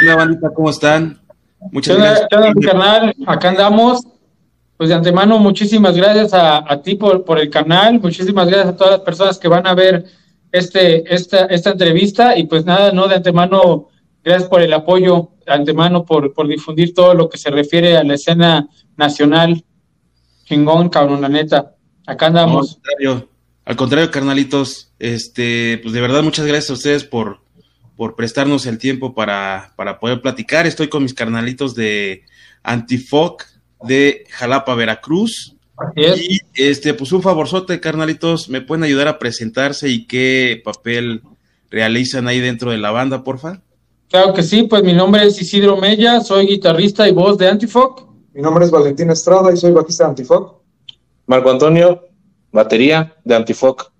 onda, bandita? ¿Cómo están? Muchas gracias. canal? Acá andamos. Pues de antemano, muchísimas gracias a, ti por, por, el canal. Muchísimas gracias a todas las personas que van a ver este, esta, esta entrevista. Y pues nada, no de antemano, gracias por el apoyo, de antemano por, por difundir todo lo que se refiere a la escena nacional. Chingón, cabrón, la neta. Acá andamos. al contrario, carnalitos, este, pues de verdad muchas gracias a ustedes por, por prestarnos el tiempo para, para poder platicar. Estoy con mis carnalitos de Antifoc de Jalapa, Veracruz. Y este, pues un favorzote, carnalitos, ¿me pueden ayudar a presentarse y qué papel realizan ahí dentro de la banda, porfa? Claro que sí, pues mi nombre es Isidro Mella, soy guitarrista y voz de Antifoc. Mi nombre es Valentín Estrada y soy bajista de Antifoc. Marco Antonio, batería de Antifoc.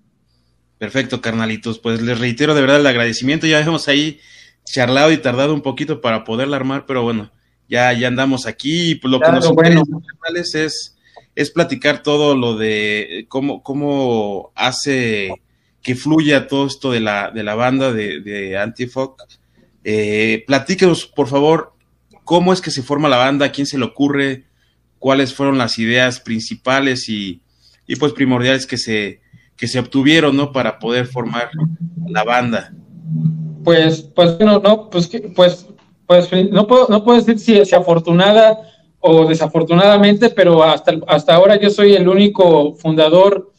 Perfecto, carnalitos. Pues les reitero de verdad el agradecimiento. Ya hemos ahí charlado y tardado un poquito para poderla armar, pero bueno, ya, ya andamos aquí. Y pues lo que nos interesa es, es platicar todo lo de cómo, cómo hace que fluya todo esto de la, de la banda de, de Antifoc. Eh, platíquenos, por favor, cómo es que se forma la banda, quién se le ocurre, cuáles fueron las ideas principales y, y pues primordiales que se, que se obtuvieron, ¿no? Para poder formar la banda. Pues, pues, no, no, pues, pues, pues, no puedo, no puedo decir si, si afortunada o desafortunadamente, pero hasta, hasta ahora yo soy el único fundador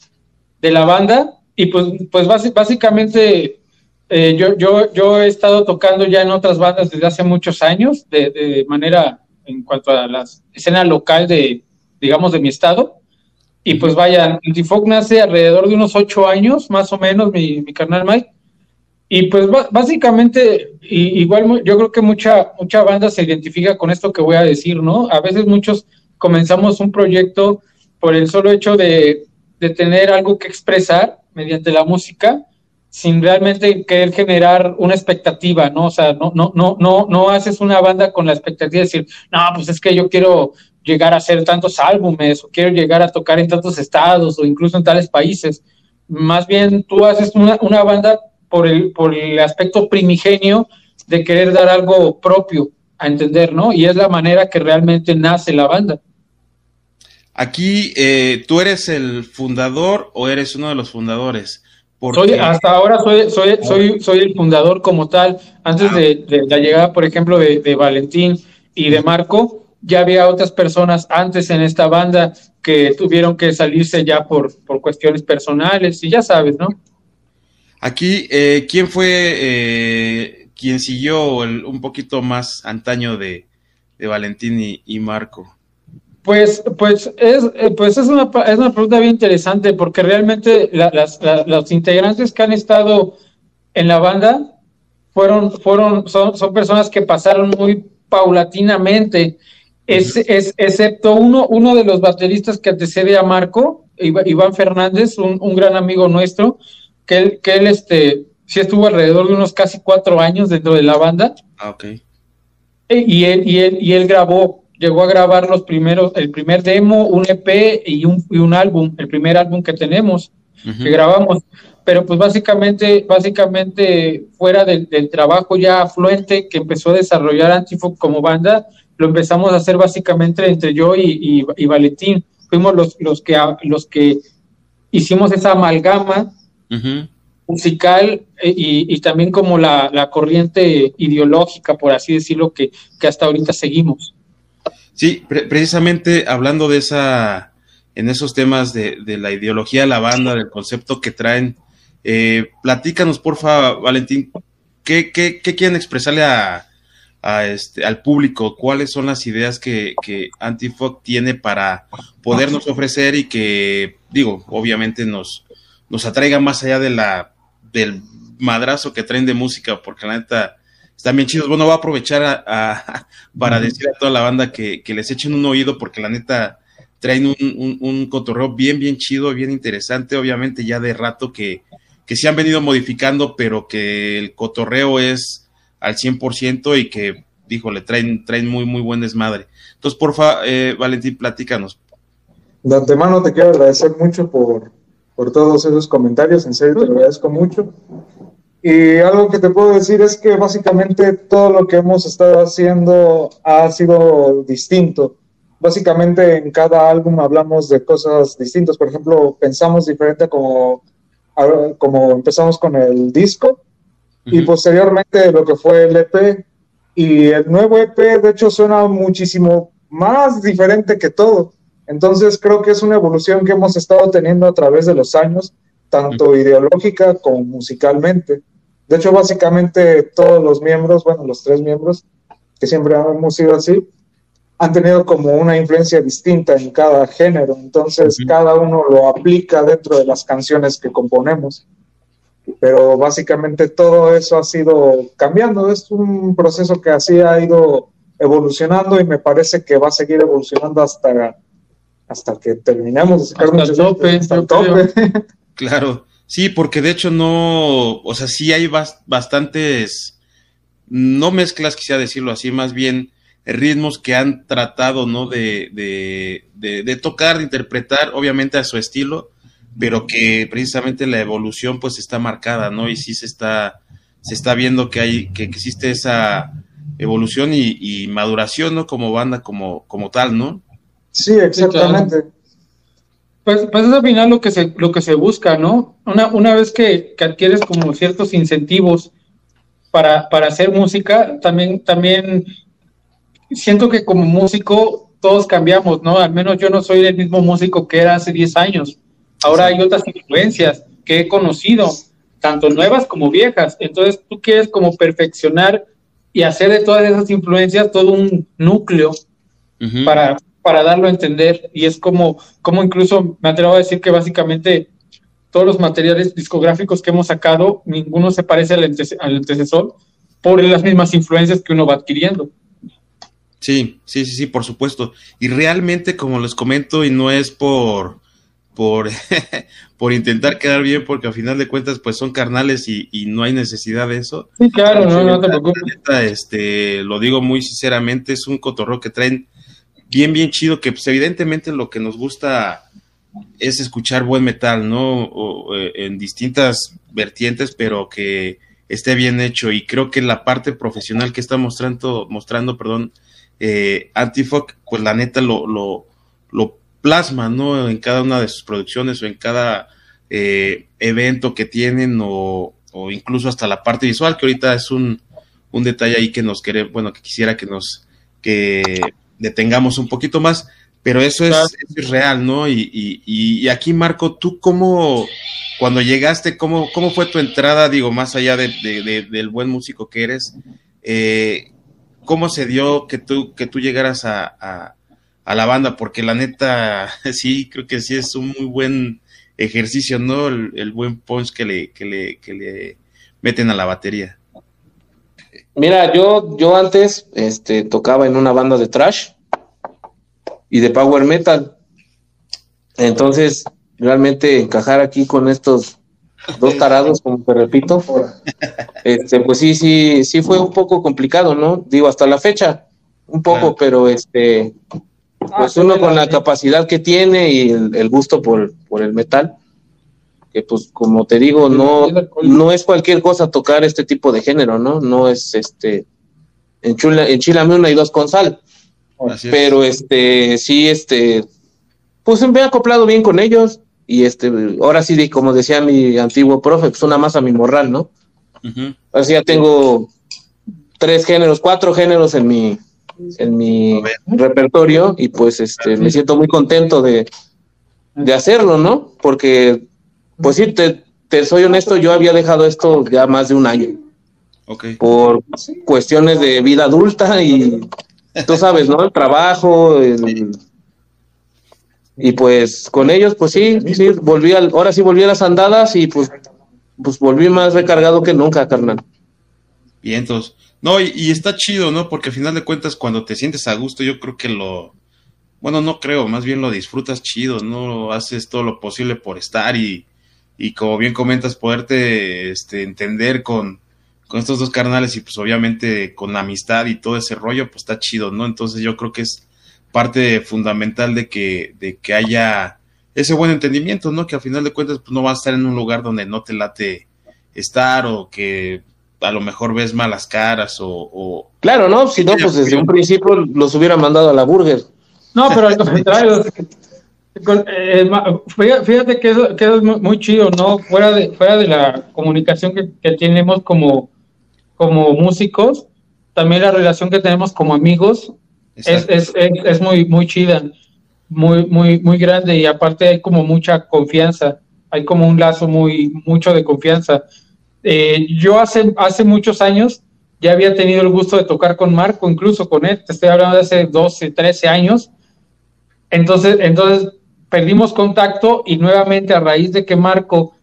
de la banda y pues, pues básicamente eh, yo, yo, yo he estado tocando ya en otras bandas desde hace muchos años, de, de manera en cuanto a la escena local de, digamos, de mi estado. Y pues vaya, Antifoc nace alrededor de unos ocho años, más o menos, mi, mi carnal Mike. Y pues básicamente, igual yo creo que mucha, mucha banda se identifica con esto que voy a decir, ¿no? A veces muchos comenzamos un proyecto por el solo hecho de, de tener algo que expresar mediante la música, sin realmente querer generar una expectativa, ¿no? O sea, no, no, no, no, no haces una banda con la expectativa de decir, no, pues es que yo quiero llegar a hacer tantos álbumes o quiero llegar a tocar en tantos estados o incluso en tales países. Más bien tú haces una, una banda por el, por el aspecto primigenio de querer dar algo propio a entender, ¿no? Y es la manera que realmente nace la banda. Aquí, eh, ¿tú eres el fundador o eres uno de los fundadores? Soy, hasta ahora soy, soy, soy, soy el fundador como tal. Antes ah. de, la llegada, por ejemplo, de, de Valentín y de Marco, ya había otras personas antes en esta banda que tuvieron que salirse ya por, por cuestiones personales y ya sabes, ¿no? Aquí, eh, ¿quién fue eh, quien siguió un poquito más antaño de, de Valentín y, Marco? Pues, pues, es, eh, pues es, una, es una pregunta bien interesante porque realmente las, los integrantes que han estado en la banda fueron, fueron, son, son personas que pasaron muy paulatinamente es, es, excepto uno, uno de los bateristas que antecede a Marco, Iván Fernández, un, un gran amigo nuestro, que él, que él este, sí estuvo alrededor de unos casi cuatro años dentro de la banda. Ah, ok. E, y él, y él, y él grabó, llegó a grabar los primeros, el primer demo, un EP y un, y un álbum, el primer álbum que tenemos, que grabamos. Pero pues básicamente, básicamente fuera del, del trabajo ya afluente que empezó a desarrollar Antifo como banda, lo empezamos a hacer básicamente entre yo y, Valentín. Fuimos los, los, que, los que hicimos esa amalgama musical eh, y, también como la, corriente ideológica, por así decirlo, que, que hasta ahorita seguimos. Sí, precisamente hablando de esa, en esos temas de, la ideología de la banda, del concepto que traen, eh, platícanos, porfa, Valentín, ¿qué, qué, qué quieren expresarle a, este, al público cuáles son las ideas que, que Antifoc tiene para podernos ofrecer y que, digo, obviamente nos, nos atraiga más allá de la, del madrazo que traen de música, porque la neta están bien chidos. Bueno, voy a aprovechar a, para decir a toda la banda que, les echen un oído, porque la neta traen un, un, cotorreo bien, bien chido, bien interesante, obviamente ya de rato que, que se han venido modificando, pero que el cotorreo es al 100% y que, dijo, le traen, traen muy, muy buen desmadre. Entonces, porfa, eh, Valentín, platícanos. De antemano te quiero agradecer mucho por, por todos esos comentarios, en serio te lo agradezco mucho. Y algo que te puedo decir es que básicamente todo lo que hemos estado haciendo ha sido distinto. Básicamente en cada álbum hablamos de cosas distintas. Por ejemplo, pensamos diferente como, como empezamos con el disco y posteriormente lo que fue el EP. Y el nuevo EP, de hecho, suena muchísimo más diferente que todo. Entonces creo que es una evolución que hemos estado teniendo a través de los años, tanto ideológica como musicalmente. De hecho, básicamente todos los miembros, bueno, los tres miembros, que siempre hemos sido así, han tenido como una influencia distinta en cada género. Entonces, cada uno lo aplica dentro de las canciones que componemos. Pero básicamente todo eso ha sido cambiando. Es un proceso que así ha ido evolucionando y me parece que va a seguir evolucionando hasta hasta que terminamos de sacar hasta tope, tope. Claro, sí, porque de hecho no, o sea, sí hay bastantes, no mezclas, quisiera decirlo así, más bien ritmos que han tratado, ¿no? De, de, de, tocar, de interpretar, obviamente a su estilo, pero que precisamente la evolución pues está marcada, ¿no? Y sí se está, se está viendo que hay, que existe esa evolución y, y maduración, ¿no? Como banda, como, como tal, ¿no? Sí, exactamente. Pues, pues es al final lo que se, lo que se busca, ¿no? Una, una vez que, adquieres como ciertos incentivos para, para hacer música, también, también siento que como músico todos cambiamos, ¿no? Al menos yo no soy el mismo músico que era hace 10 años. Ahora hay otras influencias que he conocido, tanto nuevas como viejas. Entonces tú quieres como perfeccionar y hacer de todas esas influencias todo un núcleo para, para darlo a entender y es como, como incluso me atrevo a decir que básicamente todos los materiales discográficos que hemos sacado, ninguno se parece al, antecesor por las mismas influencias que uno va adquiriendo. Sí, sí, sí, sí, por supuesto. Y realmente, como les comento, y no es por, por, por intentar quedar bien, porque al final de cuentas, pues son carnales y, no hay necesidad de eso. Sí, claro, no, no te preocupes. Este, lo digo muy sinceramente, es un cotorro que traen bien, bien chido, que pues evidentemente lo que nos gusta es escuchar buen metal, ¿no? Eh, en distintas vertientes, pero que esté bien hecho. Y creo que la parte profesional que está mostrando, mostrando, perdón, eh, Antifoc, pues la neta lo, lo, lo, plasma, ¿no? En cada una de sus producciones o en cada eh, evento que tienen o, o, incluso hasta la parte visual, que ahorita es un, un detalle ahí que nos quiere, bueno, que quisiera que nos, que detengamos un poquito más, pero eso es, real, ¿no? Y, y, aquí, Marco, tú cómo, cuando llegaste, cómo, cómo fue tu entrada, digo, más allá de, del buen músico que eres, eh, cómo se dio que tú, que tú llegaras a, a, la banda, porque la neta, sí, creo que sí es un muy buen ejercicio, ¿no? El, buen punch que le, que le, que le meten a la batería. Mira, yo, yo antes este, tocaba en una banda de trash y de power metal. Entonces, realmente encajar aquí con estos dos tarados, como te repito, este, pues sí, sí, sí fue un poco complicado, ¿no? Digo, hasta la fecha, un poco, pero este, pues uno con la capacidad que tiene y el, gusto por, por el metal, que pues como te digo, no, no es cualquier cosa tocar este tipo de género, ¿no? No es este en Chula, en Chilame una y dos con sal. Pero este, sí, este, pues me he acoplado bien con ellos. Y este, ahora sí, como decía mi antiguo profe, pues una más a mi morral, ¿no? Así ya tengo tres géneros, cuatro géneros en mi, en mi repertorio, y pues este, me siento muy contento de, de hacerlo, ¿no? Porque pues sí, te, soy honesto, yo había dejado esto ya más de un año. Por cuestiones de vida adulta y tú sabes, ¿no? El trabajo, y pues con ellos, pues sí, sí, volví al, ahora sí volví a las andadas y pues, pues volví más recargado que nunca, carnal. Bien, entonces, no, y, y, está chido, ¿no? Porque al final de cuentas, cuando te sientes a gusto, yo creo que lo, bueno, no creo, más bien lo disfrutas chido, ¿no? Haces todo lo posible por estar y, y como bien comentas, poderte este, entender con, con estos dos carnales y pues obviamente con amistad y todo ese rollo, pues está chido, ¿no? Entonces yo creo que es parte fundamental de que, de que haya ese buen entendimiento, ¿no? Que al final de cuentas pues no vas a estar en un lugar donde no te late estar o que a lo mejor ves malas caras o... claro, ¿no? Si no, pues desde un principio los hubiera mandado a la burger. No, pero al contrario, eh, fíjate que eso, es muy chido, ¿no? Fuera de, fuera de la comunicación que, tenemos como, como músicos, también la relación que tenemos como amigos es, es, es, muy, muy chida, muy, muy, muy grande y aparte hay como mucha confianza, hay como un lazo muy, mucho de confianza. Eh, yo hace, hace muchos años ya había tenido el gusto de tocar con Marco, incluso con él, te estoy hablando de hace 12, 13 años. Entonces, entonces perdimos contacto y nuevamente a raíz de que Marco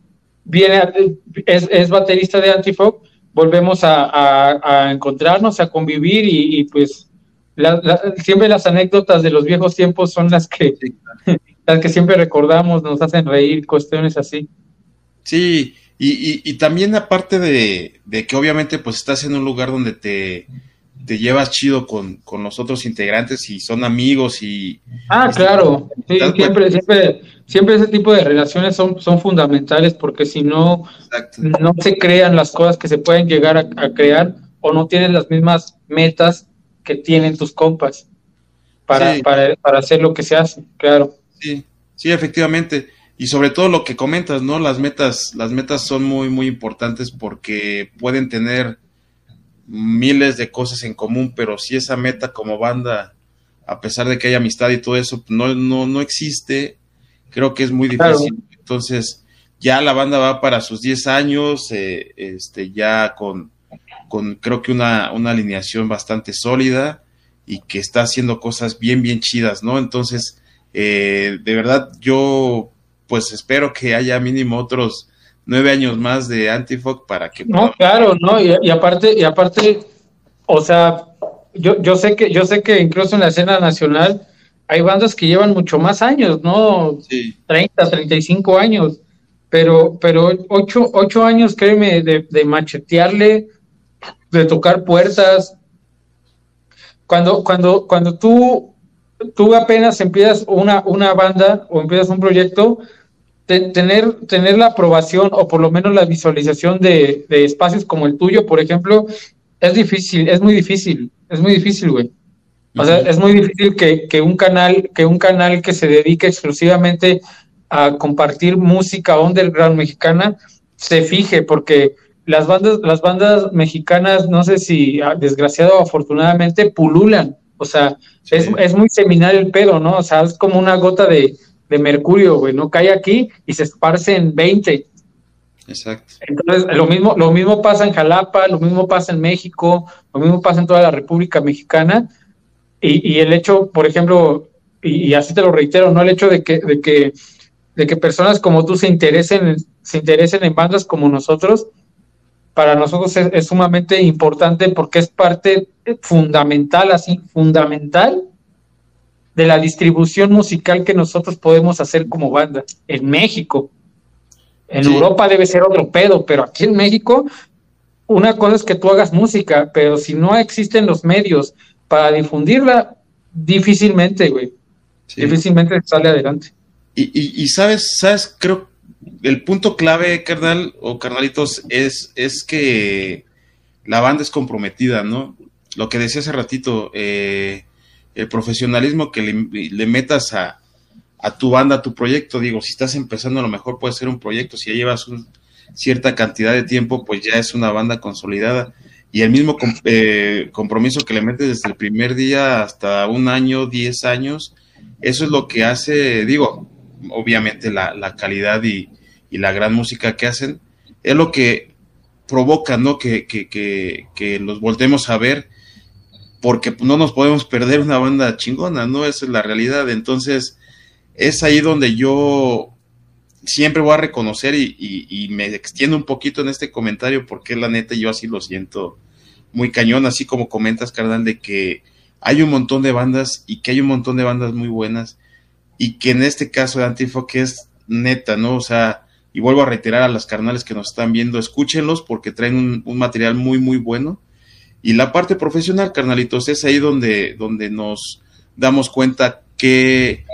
viene es, baterista de Antifog, volvemos a, encontrarnos, a convivir y, pues siempre las anécdotas de los viejos tiempos son las que, las que siempre recordamos, nos hacen reír, cuestiones así. Sí, y, y, también aparte de, de, que obviamente pues estás en un lugar donde te, te llevas chido con, con, los otros integrantes y son amigos y... Ah, claro, siempre, siempre, siempre ese tipo de relaciones son, son fundamentales porque si no, no se crean las cosas que se pueden llegar a, crear o no tienes las mismas metas que tienen tus compas para, para, para hacer lo que se hace, claro. Sí, sí, efectivamente. Y sobre todo lo que comentas, ¿no? Las metas, las metas son muy, muy importantes porque pueden tener miles de cosas en común, pero si esa meta como banda, a pesar de que hay amistad y todo eso, no, no, no existe, creo que es muy difícil. Entonces, ya la banda va para sus 10 años, eh, este, ya con, con creo que una, una alineación bastante sólida y que está haciendo cosas bien, bien chidas, ¿no? Entonces, eh, de verdad, yo pues espero que haya mínimo otros nueve años más de Antifog para que... No, claro, no, y, aparte, y aparte, o sea, yo, yo sé que, yo sé que incluso en la escena nacional hay bandas que llevan mucho más años, ¿no? Sí. 30, 35 años, pero, pero ocho, ocho años, créeme, de, de machetearle, de tocar puertas. Cuando, cuando, cuando tú, tú apenas empiezas una, una banda o empiezas un proyecto, tener, tener la aprobación o por lo menos la visualización de, espacios como el tuyo, por ejemplo, es difícil, es muy difícil, es muy difícil, güey. O sea, es muy difícil que, un canal, que un canal que se dedique exclusivamente a compartir música underground mexicana se fije, porque las bandas, las bandas mexicanas, no sé si ah, desgraciado o afortunadamente, pululan. O sea, es, es muy seminal el pedo, ¿no? O sea, es como una gota de, de mercurio, güey, no cae aquí y se esparce en 20. Exacto. Entonces, lo mismo, lo mismo pasa en Jalapa, lo mismo pasa en México, lo mismo pasa en toda la República Mexicana. Y, el hecho, por ejemplo, y, así te lo reitero, ¿no? El hecho de que, de que, de que personas como tú se interesen, se interesen en bandas como nosotros, para nosotros es, es sumamente importante porque es parte fundamental, así, fundamental de la distribución musical que nosotros podemos hacer como banda en México. En Europa debe ser otro pedo, pero aquí en México, una cosa es que tú hagas música, pero si no existen los medios para difundirla, difícilmente, güey. Difícilmente sale adelante. Y, y, sabes, sabes, creo el punto clave, carnal o carnalitos, es, es que la banda es comprometida, ¿no? Lo que decía hace ratito, eh, el profesionalismo que le, metas a, tu banda, a tu proyecto. Digo, si estás empezando, a lo mejor puede ser un proyecto. Si ya llevas un, cierta cantidad de tiempo, pues ya es una banda consolidada. Y el mismo eh, compromiso que le metes desde el primer día hasta un año, diez años, eso es lo que hace, digo, obviamente la, calidad y, la gran música que hacen, es lo que provoca, ¿no? Que, que, que, que los volvemos a ver porque no nos podemos perder una banda chingona, ¿no? Esa es la realidad. Entonces, es ahí donde yo siempre voy a reconocer y, me extiendo un poquito en este comentario porque la neta yo así lo siento muy cañón, así como comentas, carnal, de que hay un montón de bandas y que hay un montón de bandas muy buenas y que en este caso de Antifoque es neta, ¿no? O sea, y vuelvo a reiterar a las carnales que nos están viendo, escúchenlos porque traen un material muy, muy bueno y la parte profesional, carnalitos, es ahí donde, donde nos damos cuenta qué,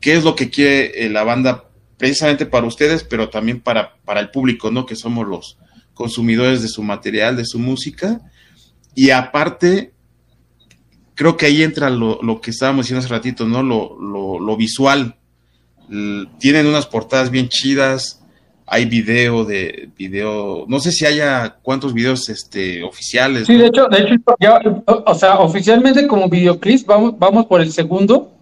qué es lo que quiere eh, la banda precisamente para ustedes, pero también para, para el público, ¿no? Que somos los, consumidores de su material, de su música. Y aparte, creo que ahí entra lo, que estábamos diciendo hace ratito, ¿no? Lo, lo, visual. tienen unas portadas bien chidas. Hay video de video, no sé si haya cuántos videos este oficiales. Sí, de hecho, de hecho, ya, o sea, oficialmente como videoclips vamos, vamos por el segundo,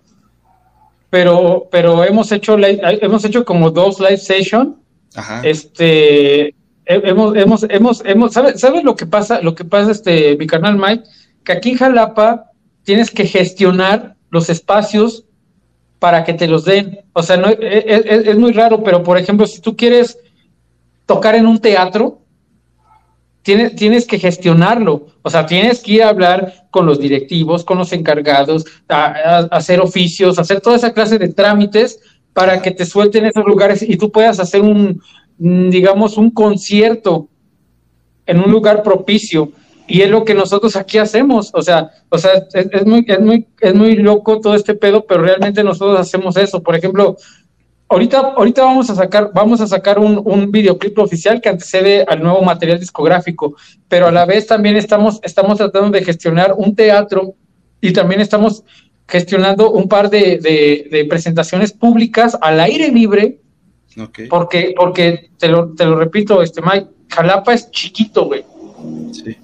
pero, pero hemos hecho hemos hecho como dos live session. Ajá. Este, hemos, hemos, hemos, hemos, ¿sabes, ¿sabes lo que pasa? Lo que pasa, este, mi canal Mike, que aquí en Jalapa tienes que gestionar los espacios para que te los den. O sea, no, es, e, e, es, muy raro, pero por ejemplo, si tú quieres tocar en un teatro, tienes, tienes que gestionarlo. O sea, tienes que ir a hablar con los directivos, con los encargados, hacer oficios, hacer toda esa clase de trámites para que te suelten esos lugares y tú puedas hacer un, Mm, digamos, un concierto en un lugar propicio. Y es lo que nosotros aquí hacemos. O sea, o sea, es, muy, es muy, es muy loco todo este pedo, pero realmente nosotros hacemos eso. Por ejemplo, ahorita, ahorita vamos a sacar, vamos a sacar un, un videoclip oficial que antecede al nuevo material discográfico, pero a la vez también estamos, estamos tratando de gestionar un teatro y también estamos gestionando un par de, de presentaciones públicas al aire libre porque, porque te lo, te lo repito, este Mike, Jalapa es chiquito, güey. Sí.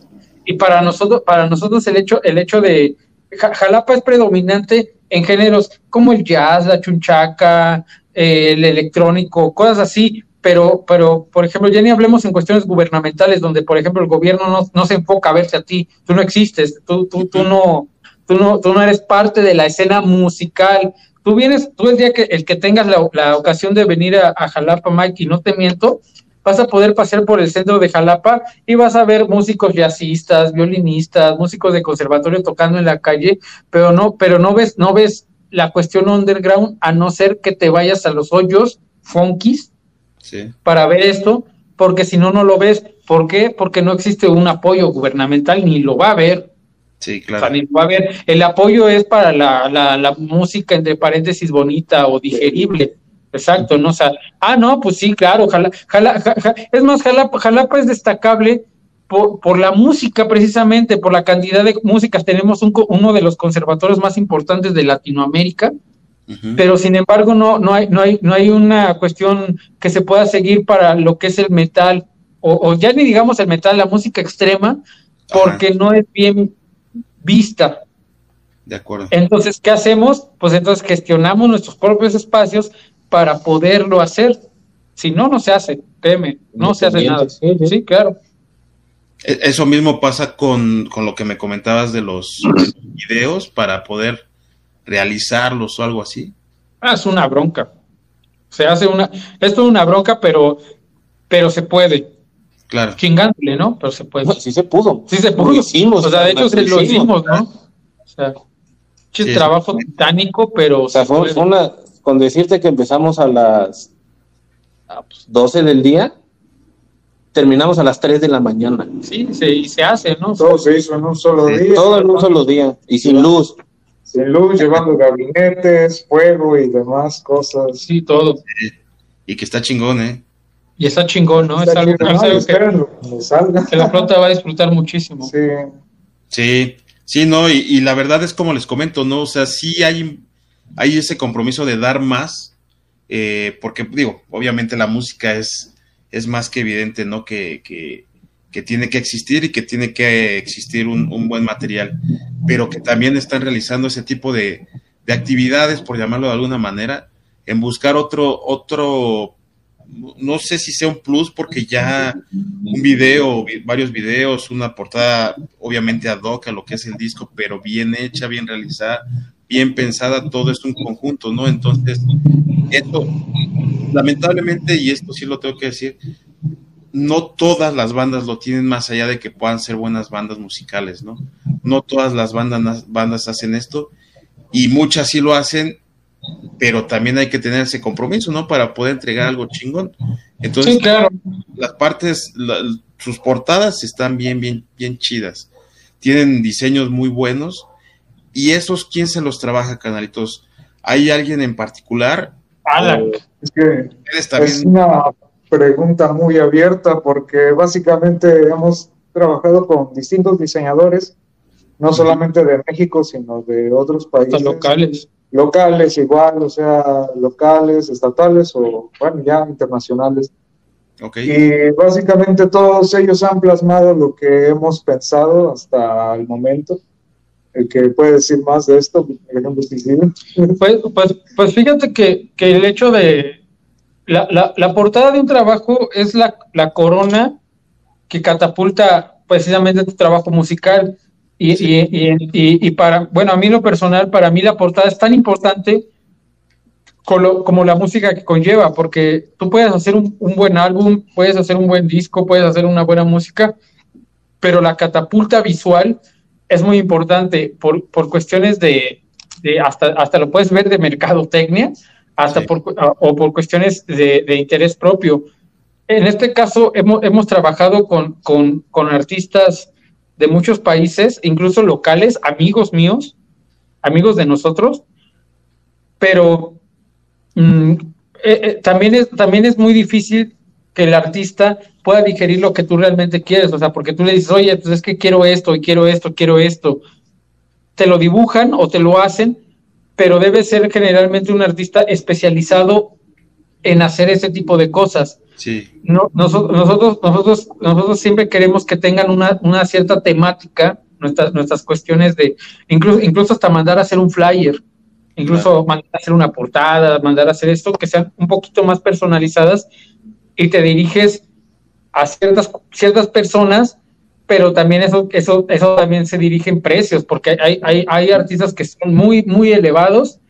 Y para nosotros, para nosotros el hecho, el hecho de Jalapa es predominante en géneros como el jazz, la chunchaca, eh, el electrónico, cosas así, pero, pero, por ejemplo, ya ni hablemos en cuestiones gubernamentales, donde, por ejemplo, el gobierno no, no se enfoca a verse a ti, tú no existes, tú, tú, tú no, tú no, tú no eres parte de la escena musical, Tú vienes, tú el día que el que tengas la, ocasión de venir a, Jalapa, Mike, y no te miento, vas a poder pasear por el centro de Jalapa y vas a ver músicos jazzistas, violinistas, músicos de conservatorio tocando en la calle, pero no, pero no ves, no ves la cuestión underground a no ser que te vayas a los hoyos funkies para ver esto, porque si no, no lo ves. ¿Por qué? Porque no existe un apoyo gubernamental ni lo va a haber. Sí, claro. a ver, el apoyo es para la, la, música, entre paréntesis, bonita o digerible. Exacto, ¿no? O sea, ah, no, pues sí, claro, jala, jala, es más, Jalapa, Jalapa es destacable por, por la música, precisamente, por la cantidad de músicas. Tenemos un, uno de los conservatorios más importantes de Latinoamérica, pero sin embargo no, no, hay, no, hay, no hay una cuestión que se pueda seguir para lo que es el metal, o, o ya ni digamos el metal, la música extrema, porque no es bien vista. De acuerdo. Entonces, ¿qué hacemos? Pues entonces gestionamos nuestros propios espacios para poderlo hacer. Si no, no se hace, teme, no se hace nada. Sí, claro. E, eso mismo pasa con, con, lo que me comentabas de los videos para poder realizarlos o algo así. Ah, es una bronca. Se hace una, esto es una bronca, pero, pero se puede. Claro. Chingándole, ¿no? Pero se puede. sí se pudo. Sí se pudo. Lo hicimos. O sea, de hecho, se lo hicimos, ¿no? O sea, trabajo titánico, pero. O sea, fue, una. Con decirte que empezamos a las 12 del día, terminamos a las 3 de la mañana. Sí, se, y se hace, ¿no? Todo se hizo en un solo día. Todo en un solo día. Y sin luz. Sin luz, llevando gabinetes, fuego y demás cosas. Sí, todo. Y que está chingón, ¿eh? Y está chingón, ¿no? Es algo, que, la flota va a disfrutar muchísimo. Sí. Sí, sí, no, y, la verdad es como les comento, ¿no? O sea, sí hay, hay ese compromiso de dar más, eh, porque digo, obviamente la música es, es más que evidente, ¿no? Que, que, tiene que existir y que tiene que existir un, un, buen material, pero que también están realizando ese tipo de, de actividades, por llamarlo de alguna manera, en buscar otro, otro no sé si sea un plus porque ya un video, varios videos, una portada obviamente ad hoc a lo que es el disco, pero bien hecha, bien realizada, bien pensada, todo es un conjunto, ¿no? Entonces, esto, lamentablemente, y esto sí lo tengo que decir, no todas las bandas lo tienen más allá de que puedan ser buenas bandas musicales, ¿no? No todas las bandas, bandas hacen esto y muchas sí lo hacen pero también hay que tener ese compromiso, ¿no? Para poder entregar algo chingón. Entonces, claro. las partes, sus portadas están bien, bien, bien chidas. Tienen diseños muy buenos. ¿Y esos quién se los trabaja, canalitos? ¿Hay alguien en particular? Alan. Es que es una pregunta muy abierta porque básicamente hemos trabajado con distintos diseñadores, no solamente de México, sino de otros países. locales. Locales igual, o sea, locales, estatales o, bueno, ya internacionales. Okay. Y básicamente todos ellos han plasmado lo que hemos pensado hasta el momento. El que puede decir más de esto, pues, pues, pues fíjate que, que el hecho de, la, la, portada de un trabajo es la, la, corona que catapulta precisamente tu trabajo musical. Y, y, y, y, para, bueno, a mí lo personal, para mí la portada es tan importante como, como la música que conlleva, porque tú puedes hacer un, un, buen álbum, puedes hacer un buen disco, puedes hacer una buena música, pero la catapulta visual es muy importante por, por cuestiones de, de hasta, hasta lo puedes ver de mercadotecnia, hasta por, o por cuestiones de, de, interés propio. En este caso, hemos, hemos trabajado con, con, con, artistas de muchos países, incluso locales, amigos míos, amigos de nosotros, pero mm, eh, eh, también, es, también es muy difícil que el artista pueda digerir lo que tú realmente quieres, o sea, porque tú le dices, oye, pues es que quiero esto, y quiero esto, quiero esto. Te lo dibujan o te lo hacen, pero debe ser generalmente un artista especializado en hacer ese tipo de cosas. Sí. No, nosotros, nosotros, nosotros, nosotros siempre queremos que tengan una, una cierta temática, nuestras, nuestras cuestiones de, incluso, incluso hasta mandar a hacer un flyer, incluso claro. mandar a hacer una portada, mandar a hacer esto, que sean un poquito más personalizadas y te diriges a ciertas, ciertas personas pero también eso, eso, eso también se dirige en precios, porque hay, hay, hay artistas que son muy, muy elevados,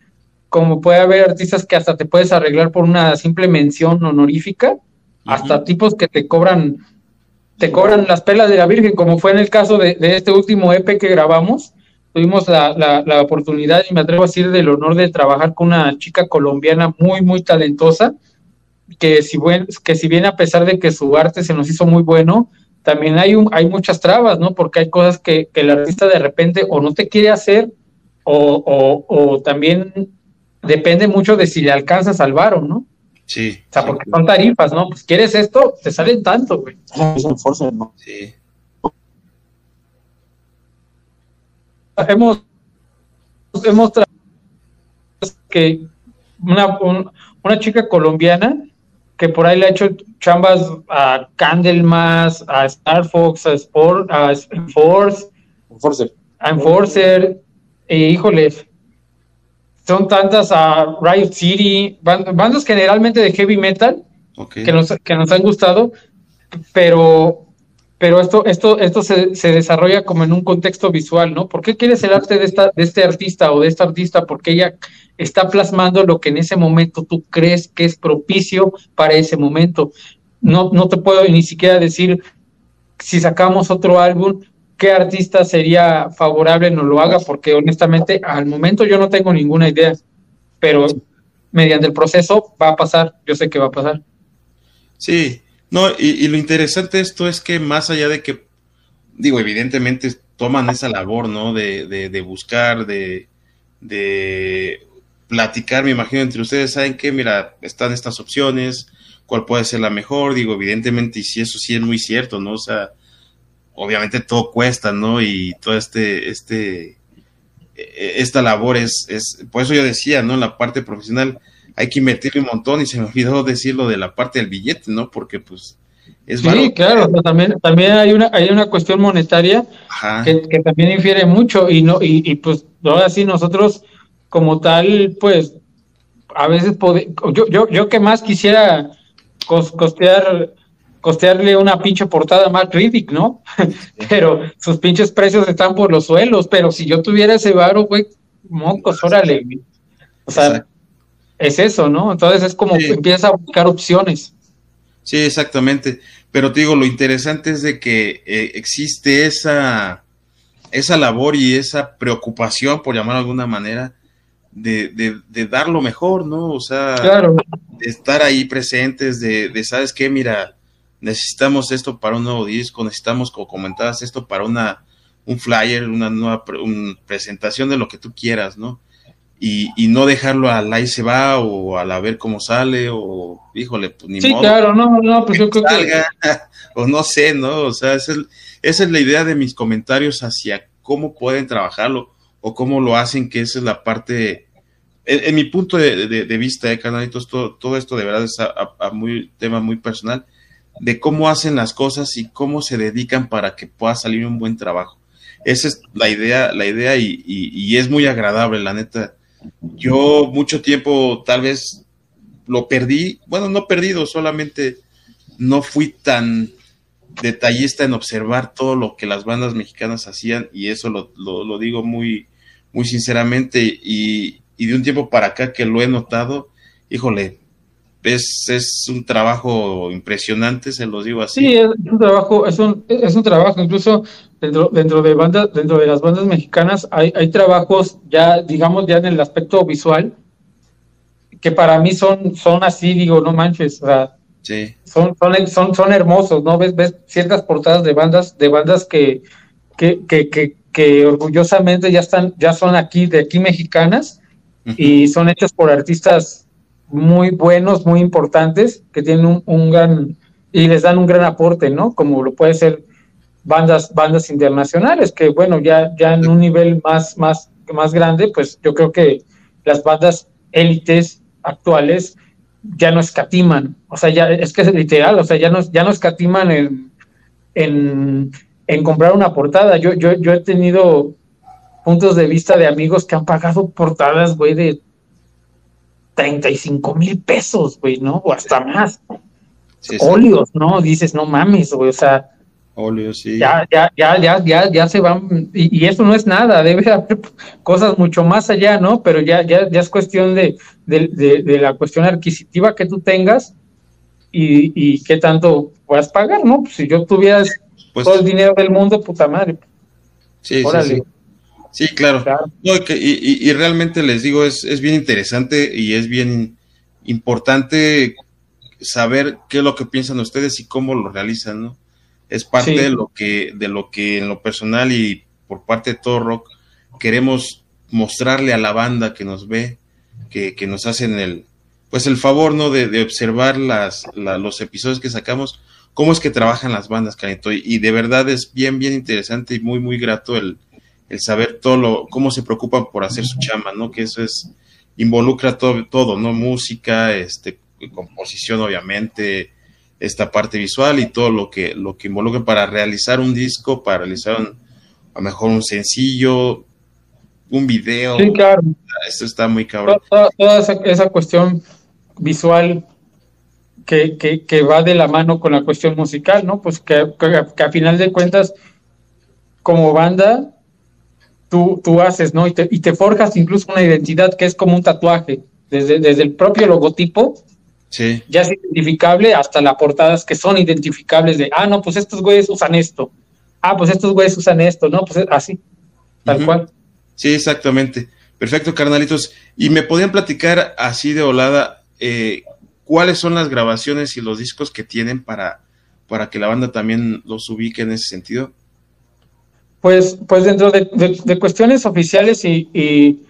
como puede haber artistas que hasta te puedes arreglar por una simple mención honorífica, uh -huh. hasta tipos que te cobran, te cobran las pelas de la Virgen, como fue en el caso de, de este último EP que grabamos. Tuvimos la, la, la, oportunidad, y me atrevo a decir, del honor de trabajar con una chica colombiana muy, muy talentosa, que si, buen, que si bien a pesar de que su arte se nos hizo muy bueno, también hay, un, hay muchas trabas, ¿no? Porque hay cosas que, que el artista de repente o no te quiere hacer o, o, o, también depende mucho de si le alcanzas al varo, ¿no? Sí. O sea, porque son tarifas, ¿no? Pues quieres esto, te salen tanto, güey. Es un force, ¿no? Sí. Hemos, hemos que una, un, una chica colombiana que por ahí le ha hecho chambas a Candlemas, a Star Fox, a Sport, a Force, Enforcer. a Enforcer, e híjoles, son tantas a Riot City, bandas generalmente de heavy metal okay. que, nos, que nos han gustado, pero pero esto, esto, esto se, se, desarrolla como en un contexto visual, ¿no? ¿Por qué quieres el arte de, esta, de este artista o de esta artista? Porque ella está plasmando lo que en ese momento tú crees que es propicio para ese momento. No, no te puedo ni siquiera decir si sacamos otro álbum, qué artista sería favorable no lo haga, porque honestamente al momento yo no tengo ninguna idea, pero mediante el proceso va a pasar, yo sé que va a pasar. Sí, no, y, y, lo interesante de esto es que más allá de que, digo, evidentemente toman esa labor, ¿no? De, de, de buscar, de, de platicar, me imagino, entre ustedes, ¿saben qué? Mira, están estas opciones, cuál puede ser la mejor, digo, evidentemente, y si eso sí es muy cierto, ¿no? O sea, obviamente todo cuesta, ¿no? Y todo este, este, esta labor es, es, por eso yo decía, ¿no? La parte profesional, hay que invertirle un montón y se me olvidó decirlo de la parte del billete, ¿no? Porque pues es Sí, claro, también, también hay una, hay una cuestión monetaria que, que, también infiere mucho y no, y, y, pues ahora sí nosotros como tal, pues a veces pode, yo, yo, yo que más quisiera costear costearle una pinche portada a Mark Riddick, ¿no? pero sus pinches precios están por los suelos, pero si yo tuviera ese varo, güey, mocos, órale. O sea, Exacto es eso, ¿no? Entonces es como sí. empieza a buscar opciones. Sí, exactamente. Pero te digo, lo interesante es de que eh, existe esa, esa labor y esa preocupación, por llamarlo de alguna manera, de, de, de dar lo mejor, ¿no? O sea, claro. de estar ahí presentes, de, de, ¿sabes qué? Mira, necesitamos esto para un nuevo disco, necesitamos, como comentabas, esto para una, un flyer, una nueva pre una presentación de lo que tú quieras, ¿no? Y, no dejarlo al ahí se va o al a ver cómo sale o híjole, pues ni sí, claro, no, no, pues yo creo que... o no sé, ¿no? O sea, esa es, esa es la idea de mis comentarios hacia cómo pueden trabajarlo o cómo lo hacen, que esa es la parte, en, mi punto de, vista, eh, canalitos, todo, todo, esto de verdad es a, muy tema muy personal, de cómo hacen las cosas y cómo se dedican para que pueda salir un buen trabajo. Esa es la idea, la idea y, y es muy agradable, la neta yo mucho tiempo tal vez lo perdí, bueno, no perdido, solamente no fui tan detallista en observar todo lo que las bandas mexicanas hacían y eso lo, lo, digo muy, muy sinceramente y, y, de un tiempo para acá que lo he notado, híjole, es, es un trabajo impresionante, se los digo así. Sí, es un trabajo, es un, es un trabajo, incluso dentro, dentro de bandas, dentro de las bandas mexicanas hay, hay trabajos ya, digamos, ya en el aspecto visual, que para mí son, son así, digo, no manches, o sea, sí. son, son, son, son hermosos, ¿no? Ves, ves ciertas portadas de bandas, de bandas que, que, que, que, que orgullosamente ya están, ya son aquí, de aquí mexicanas, y son hechos por artistas muy buenos, muy importantes, que tienen un, un, gran, y les dan un gran aporte, ¿no? Como lo puede ser bandas, bandas internacionales, que bueno, ya, ya en un nivel más, más, más grande, pues yo creo que las bandas élites actuales ya no escatiman, o sea, ya es que es literal, o sea, ya no, ya no escatiman en, en, en comprar una portada. Yo, yo, yo he tenido puntos de vista de amigos que han pagado portadas, güey, de 35 mil pesos, güey, ¿no? O hasta más. Óleos, ¿no? Dices, no mames, güey, o sea. Óleos, sí. Ya, ya, ya, ya, ya, ya se van, y, eso no es nada, debe haber cosas mucho más allá, ¿no? Pero ya, ya, ya es cuestión de, de, la cuestión adquisitiva que tú tengas y, y qué tanto puedas pagar, ¿no? Pues si yo tuviera pues todo el dinero del mundo, puta madre. Sí, sí, sí. Sí, claro. y, realmente les digo, es, es bien interesante y es bien importante saber qué es lo que piensan ustedes y cómo lo realizan, ¿no? Es parte de lo que, de lo que en lo personal y por parte de todo rock queremos mostrarle a la banda que nos ve, que, que nos hacen el, pues el favor, ¿no? De, de observar las, los episodios que sacamos, cómo es que trabajan las bandas, Canito. Y de verdad es bien, bien interesante y muy, muy grato el, el saber todo lo, cómo se preocupan por hacer su chamba, ¿no? Que eso es, involucra todo, todo, ¿no? Música, este, composición, obviamente, esta parte visual y todo lo que, lo que involucra para realizar un disco, para realizar a lo mejor un sencillo, un video. Sí, claro. Esto está muy cabrón. Toda, esa, cuestión visual que, que, que, va de la mano con la cuestión musical, ¿no? Pues que, que a final de cuentas, como banda, tú, tú haces, ¿no? Y te, y te forjas incluso una identidad que es como un tatuaje, desde, desde el propio logotipo, sí. ya es identificable, hasta las portadas que son identificables de, ah, no, pues estos güeyes usan esto, ah, pues estos güeyes usan esto, ¿no? Pues así, tal cual. Sí, exactamente. Perfecto, carnalitos. Y me podían platicar así de volada, eh, cuáles son las grabaciones y los discos que tienen para, para que la banda también los ubique en ese sentido. Pues, pues dentro de, cuestiones oficiales y,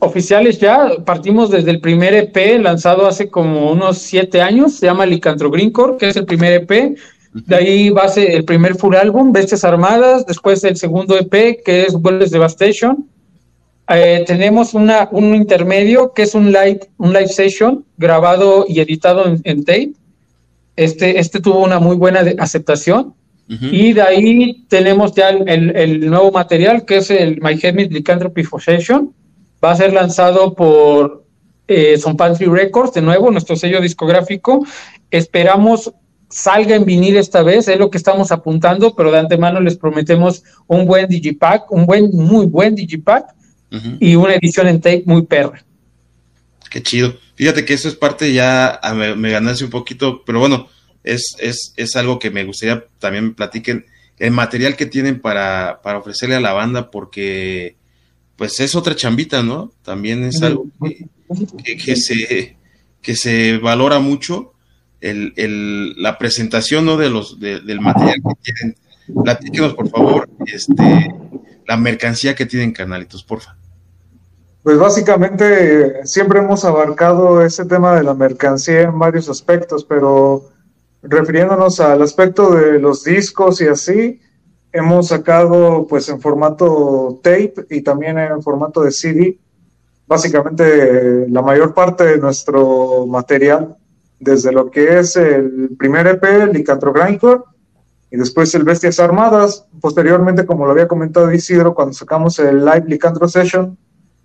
oficiales ya partimos desde el primer EP lanzado hace como unos siete años, se llama Licantro Greencore, que es el primer EP. De ahí va a ser el primer full álbum, Bestias Armadas, después el segundo EP, que es World Devastation. Eh, tenemos una, un intermedio que es un live, un live session grabado y editado en, en tape. Este, este tuvo una muy buena aceptación. Y de ahí tenemos ya el, nuevo material que es el My Headmate Lycanthropy Possession. Va a ser lanzado por eh, Son Pantry Records, de nuevo, nuestro sello discográfico. Esperamos salga en vinil esta vez, es lo que estamos apuntando, pero de antemano les prometemos un buen digipack, un buen, muy buen digipack y una edición en tape muy perra. Qué chido. Fíjate que eso es parte ya, me, me ganaste un poquito, pero bueno, es, es, es algo que me gustaría también me platiquen el material que tienen para, para ofrecerle a la banda, porque pues es otra chambita, ¿no? También es algo que, que, se, que se valora mucho, el, el, la presentación ¿no? de los, del material que tienen. Platíquenos, por favor, este, la mercancía que tienen canalitos, porfa. Pues básicamente siempre hemos abarcado ese tema de la mercancía en varios aspectos, pero refiriéndonos al aspecto de los discos y así, hemos sacado pues en formato tape y también en formato de CD, básicamente la mayor parte de nuestro material, desde lo que es el primer EP, el Licantro Grindcore, y después el Bestias Armadas, posteriormente como lo había comentado Isidro, cuando sacamos el Live Licantro Session,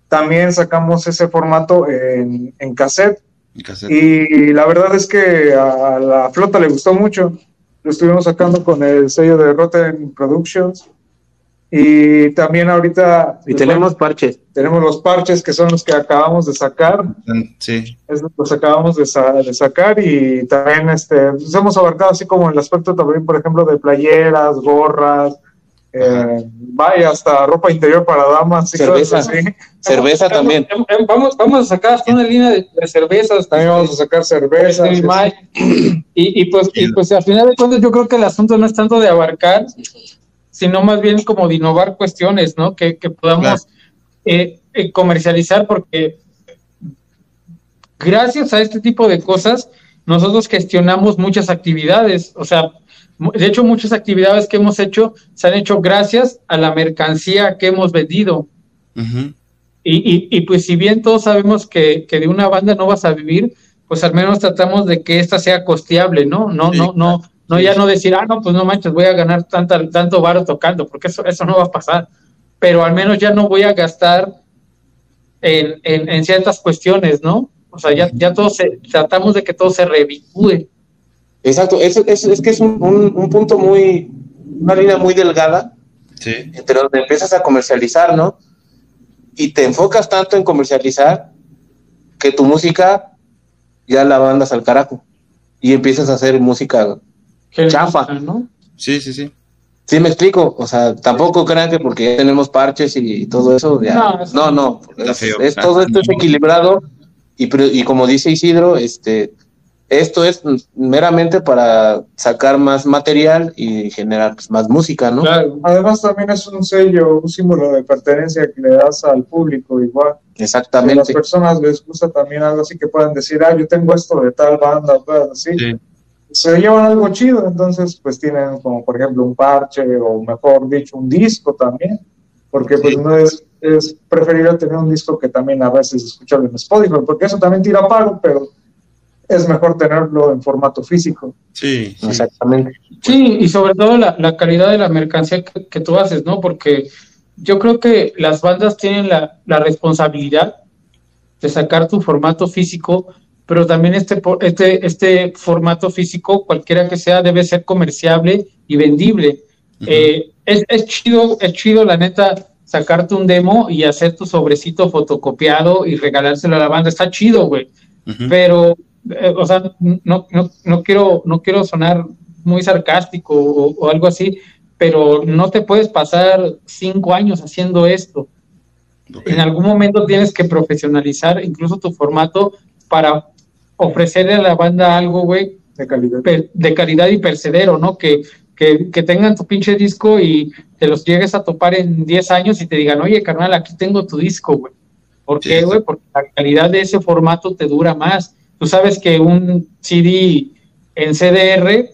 también sacamos ese formato en, cassette. Y la verdad es que a la flota le gustó mucho. Lo estuvimos sacando con el sello de Rotten Productions. Y también ahorita... Y tenemos parches. Tenemos los parches que son los que acabamos de sacar. Sí. los acabamos de, sacar y también este, pues hemos abarcado así como el aspecto también, por ejemplo, de playeras, gorras, eh, vaya, hasta ropa interior para damas. Cerveza. Cerveza también. Vamos, vamos a sacar hasta una línea de, cervezas. También vamos a sacar cervezas. y, y, pues, y pues al final de cuentas yo creo que el asunto no es tanto de abarcar, sino más bien como de innovar cuestiones, ¿no? Que, podamos eh, eh, comercializar porque gracias a este tipo de cosas nosotros gestionamos muchas actividades, o sea, de hecho, muchas actividades que hemos hecho se han hecho gracias a la mercancía que hemos vendido. y, y, pues si bien todos sabemos que, de una banda no vas a vivir, pues al menos tratamos de que esta sea costeable, ¿no? No, no, no, no ya no decir, ah, no, pues no manches, voy a ganar tanta, tanto varo tocando, porque eso, eso no va a pasar. Pero al menos ya no voy a gastar en, en, ciertas cuestiones, ¿no? O sea, ya, ya todos tratamos de que todo se revicúe. Exacto, es, es, que es un, un, punto muy, una línea muy delgada, sí. entre donde empiezas a comercializar, ¿no? Y te enfocas tanto en comercializar que tu música ya la mandas al carajo y empiezas a hacer música chafa, ¿no? Sí, sí, sí. Sí, me explico. O sea, tampoco crean que porque ya tenemos parches y todo eso, ya. No, no, es, todo esto es equilibrado y, y como dice Isidro, este, esto es meramente para sacar más material y generar pues, más música, ¿no? Claro. Además también es un sello, un símbolo de pertenencia que le das al público igual. Exactamente. a las personas les gusta también algo así que puedan decir, ah, yo tengo esto de tal banda, o así. Se llevan algo chido, entonces pues tienen como por ejemplo un parche o mejor dicho un disco también, porque pues no es, es preferible tener un disco que también a veces escucharlo en Spotify, porque eso también tira pago, pero es mejor tenerlo en formato físico. Sí, exactamente. Sí, y sobre todo la, calidad de la mercancía que, tú haces, ¿no? Porque yo creo que las bandas tienen la, responsabilidad de sacar tu formato físico, pero también este, este, este formato físico, cualquiera que sea, debe ser comerciable y vendible. Eh, es, es, chido, es chido, la neta, sacarte un demo y hacer tu sobrecito fotocopiado y regalárselo a la banda. Está chido, güey. Pero eh, o sea, no, no, no, quiero, no quiero sonar muy sarcástico o, algo así, pero no te puedes pasar cinco años haciendo esto. En algún momento tienes que profesionalizar incluso tu formato para ofrecerle a la banda algo, güey, de calidad. de calidad y percedero, ¿no? Que, que, que, tengan tu pinche disco y te los llegues a topar en 10 años y te digan, oye, carnal, aquí tengo tu disco, güey. ¿Por qué, güey? Porque la calidad de ese formato te dura más tú sabes que un CD en CDR,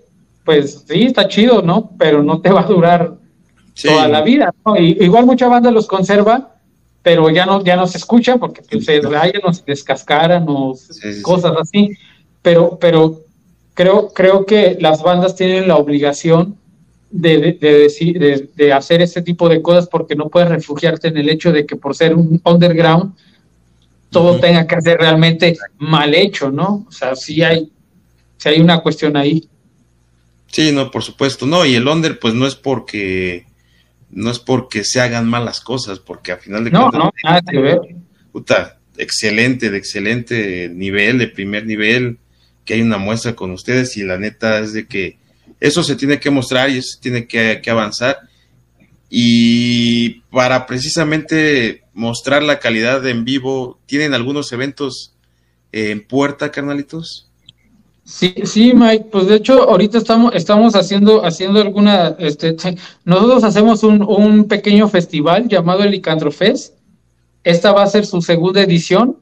pues sí, está chido, ¿no? Pero no te va a durar toda la vida, ¿no? igual mucha banda los conserva, pero ya no, ya no se escucha porque pues, se rayan o se descascaran o cosas así. Pero, pero creo, creo que las bandas tienen la obligación de, de, de, hacer este tipo de cosas porque no puedes refugiarte en el hecho de que por ser un underground todo tenga que ser realmente mal hecho, ¿no? O sea, sí hay, sí hay una cuestión ahí. Sí, no, por supuesto, no, y el under pues no es porque no es porque se hagan malas cosas, porque al final de no, cuentas no, nada que ver. Puta, excelente, de excelente nivel, de primer nivel, que hay una muestra con ustedes y la neta es de que eso se tiene que mostrar y eso tiene que, que avanzar y para precisamente mostrar la calidad en vivo, ¿tienen algunos eventos en puerta, carnalitos? Sí, sí, Mike, pues de hecho ahorita estamos, estamos haciendo, haciendo alguna, este, nosotros hacemos un, un pequeño festival llamado el Fest, esta va a ser su segunda edición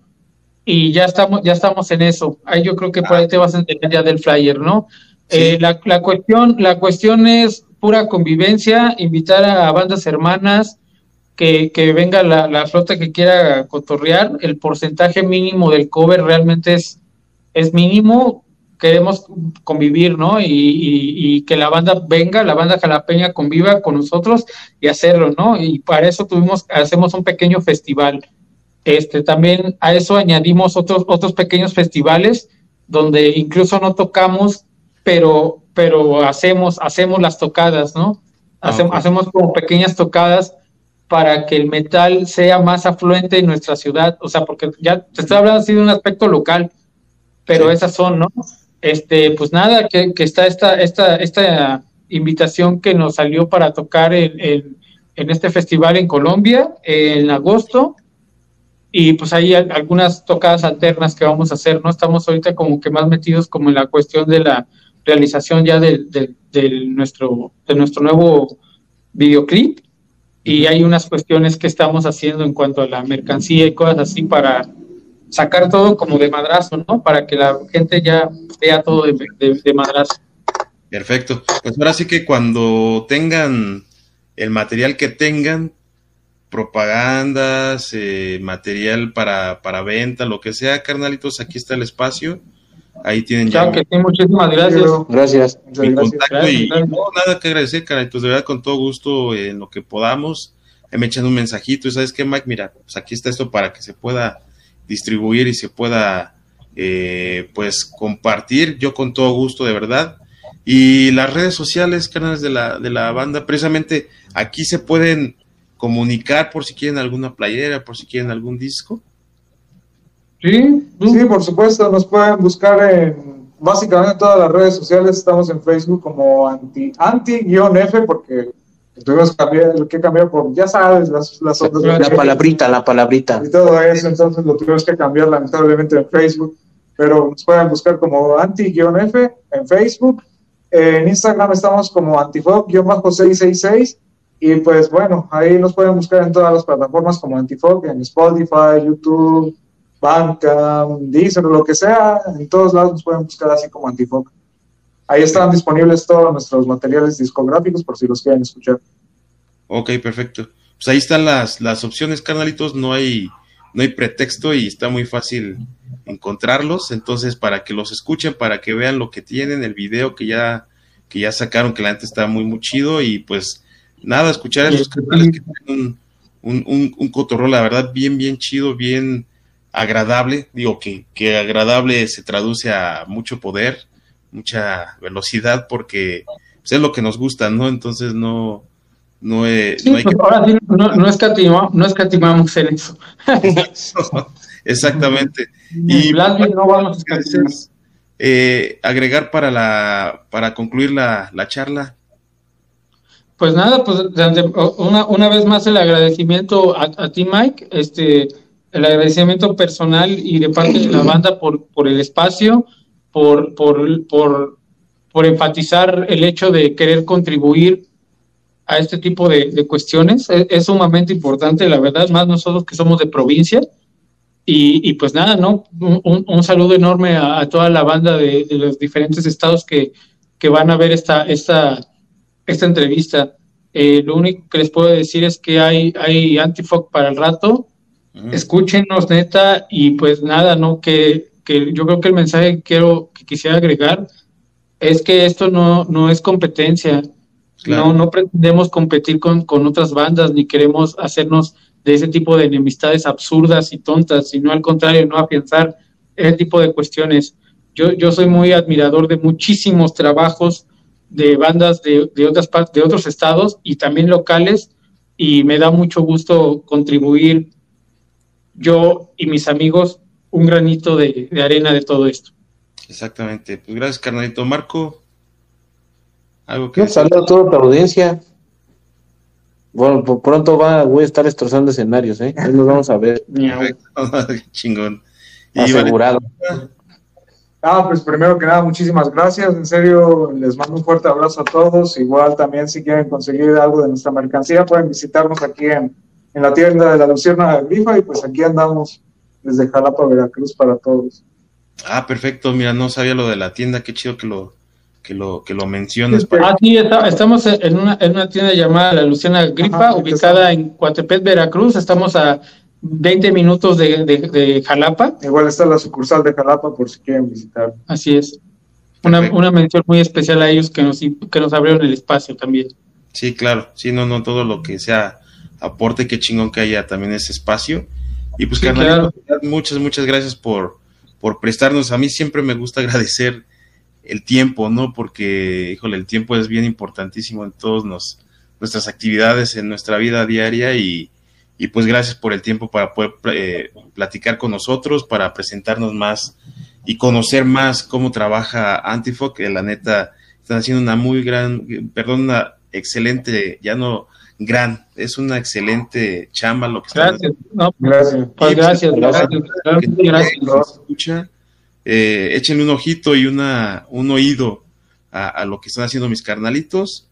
y ya estamos, ya estamos en eso. Ahí yo creo que por ahí te vas a entender ya del flyer, ¿no? Eh, la, la, cuestión, la cuestión es pura convivencia, invitar a bandas hermanas, que, que venga la, la, flota que quiera cotorrear, el porcentaje mínimo del cover realmente es, es mínimo, queremos convivir, ¿no? Y, y, que la banda venga, la banda jalapeña conviva con nosotros y hacerlo, ¿no? Y para eso tuvimos, hacemos un pequeño festival. Este, también a eso añadimos otros, otros pequeños festivales donde incluso no tocamos, pero, pero hacemos, hacemos las tocadas, ¿no? Hacemos, okay. hacemos como pequeñas tocadas para que el metal sea más afluente en nuestra ciudad, o sea, porque ya te estoy hablando así de un aspecto local, pero sí. esas son, ¿no? Este, pues nada, que, que, está esta, esta, esta invitación que nos salió para tocar en, en, en este festival en Colombia en agosto, y pues hay algunas tocadas alternas que vamos a hacer, ¿no? Estamos ahorita como que más metidos como en la cuestión de la realización ya de, de, de nuestro, de nuestro nuevo videoclip, y hay unas cuestiones que estamos haciendo en cuanto a la mercancía y cosas así para sacar todo como de madrazo, ¿no? Para que la gente ya vea todo de, de, de, madrazo. Perfecto. Pues ahora sí que cuando tengan el material que tengan, propagandas, eh, material para, para venta, lo que sea, carnalitos, aquí está el espacio. Ahí tienen ya. que sí, muchísimas gracias. Gracias. Mi gracias, contacto gracias, y gracias. no, nada que agradecer, carnalitos, de verdad, con todo gusto en lo que podamos. Ahí me echan un mensajito y sabes qué, Mike, mira, pues aquí está esto para que se pueda distribuir y se pueda, eh, pues, compartir. Yo con todo gusto, de verdad. Y las redes sociales, canales de la, de la banda, precisamente aquí se pueden comunicar por si quieren alguna playera, por si quieren algún disco. Sí, sí, por supuesto, nos pueden buscar en básicamente todas las redes sociales, estamos en Facebook como anti, anti-F porque tuvimos que cambiar, que cambiar por, ya sabes, las, las otras. La palabrita, la palabrita. Y todo eso, entonces lo tuvimos que cambiar lamentablemente en Facebook, pero nos pueden buscar como anti-F en Facebook. En Instagram estamos como antifog-666 y pues bueno, ahí nos pueden buscar en todas las plataformas como Antifog, en Spotify, YouTube, Bandcamp, Deezer, lo que sea, en todos lados nos pueden buscar así como Antifog. Ahí están disponibles todos nuestros materiales discográficos por si los quieren escuchar. Ok, perfecto. Pues ahí están las, las opciones, carnalitos, no hay, no hay pretexto y está muy fácil encontrarlos, entonces para que los escuchen, para que vean lo que tienen, el video que ya, que ya sacaron, que la gente está muy, muy chido y pues nada, escuchar a esos canales que tienen un, un, un, un cotorreo, la verdad, bien, bien chido, bien agradable, digo que, que agradable se traduce a mucho poder, mucha velocidad, porque pues, es lo que nos gusta, ¿no? Entonces no, no, eh, sí, no hay pues que... ahora sí, no, no, escatimamos, no escatimamos en eso. Exactamente. y no vamos a escatimar. Eh, agregar para la para concluir la, la charla pues nada, pues una, una vez más el agradecimiento a, a, ti, Mike, este, el agradecimiento personal y de parte de la banda por, por el espacio, por, por, por, por enfatizar el hecho de querer contribuir a este tipo de, de cuestiones. Es, es, sumamente importante, la verdad, más nosotros que somos de provincia. Y, y pues nada, ¿no? Un, un saludo enorme a, a, toda la banda de, de los diferentes estados que, que van a ver esta, esta, esta entrevista. Eh, lo único que les puedo decir es que hay, hay Antifoc para el rato. Mm. Escúchenos, neta, y pues nada, ¿no? Que, que yo creo que el mensaje que quiero, que quisiera agregar es que esto no, no es competencia. Claro. No, no pretendemos competir con, con otras bandas, ni queremos hacernos de ese tipo de enemistades absurdas y tontas, sino al contrario, no afianzar ese tipo de cuestiones. Yo, yo soy muy admirador de muchísimos trabajos de bandas de, de otras partes, de otros estados y también locales, y me da mucho gusto contribuir yo y mis amigos un granito de, de arena de todo esto. Exactamente. Pues gracias, carnalito. Marco, algo que. Saludos a toda tu audiencia. Bueno, por pronto va, voy a estar destrozando escenarios, ¿eh? Ahí nos vamos a ver. Chingón. Y Asegurado. Vale. Ah, pues primero que nada, muchísimas gracias. En serio, les mando un fuerte abrazo a todos. Igual también si quieren conseguir algo de nuestra mercancía, pueden visitarnos aquí en en la tienda de la Luciana Grifa y pues aquí andamos desde Jalapa, Veracruz para todos. Ah, perfecto. Mira, no sabía lo de la tienda. Qué chido que lo que lo que lo mencionas. Ah, sí, estamos en una, en una tienda llamada La Luciana Grifa, ubicada en Coatepec, Veracruz. Estamos a 20 minutos de, de, Jalapa. Igual está la sucursal de Jalapa por si quieren visitar. Así es. Una, una, mención muy especial a ellos que nos, que nos abrieron el espacio también. Sí, claro. Sí, no, no, todo lo que sea aporte, qué chingón que haya también ese espacio. Y pues, muchas, muchas gracias por, por prestarnos. A mí siempre me gusta agradecer el tiempo, ¿no? Porque, híjole, el tiempo es bien importantísimo en todas nuestras actividades, en nuestra vida diaria y, y pues gracias por el tiempo para poder eh, platicar con nosotros, para presentarnos más y conocer más cómo trabaja Antifo, que la neta están haciendo una muy gran, perdón, una excelente, ya no gran, es una excelente chamba lo que están gracias. haciendo. gracias. Pues gracias, gracias, gracias. Eh, échenle un ojito y una, un oído a, lo que están haciendo mis carnalitos.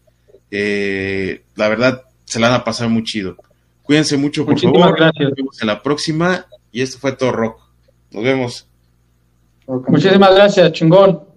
Eh, la verdad, se la van a pasar muy chido. Cuídense mucho, por favor. Gracias. Nos vemos en la próxima. Y esto fue todo rock. Nos vemos. Muchísimas gracias, chingón.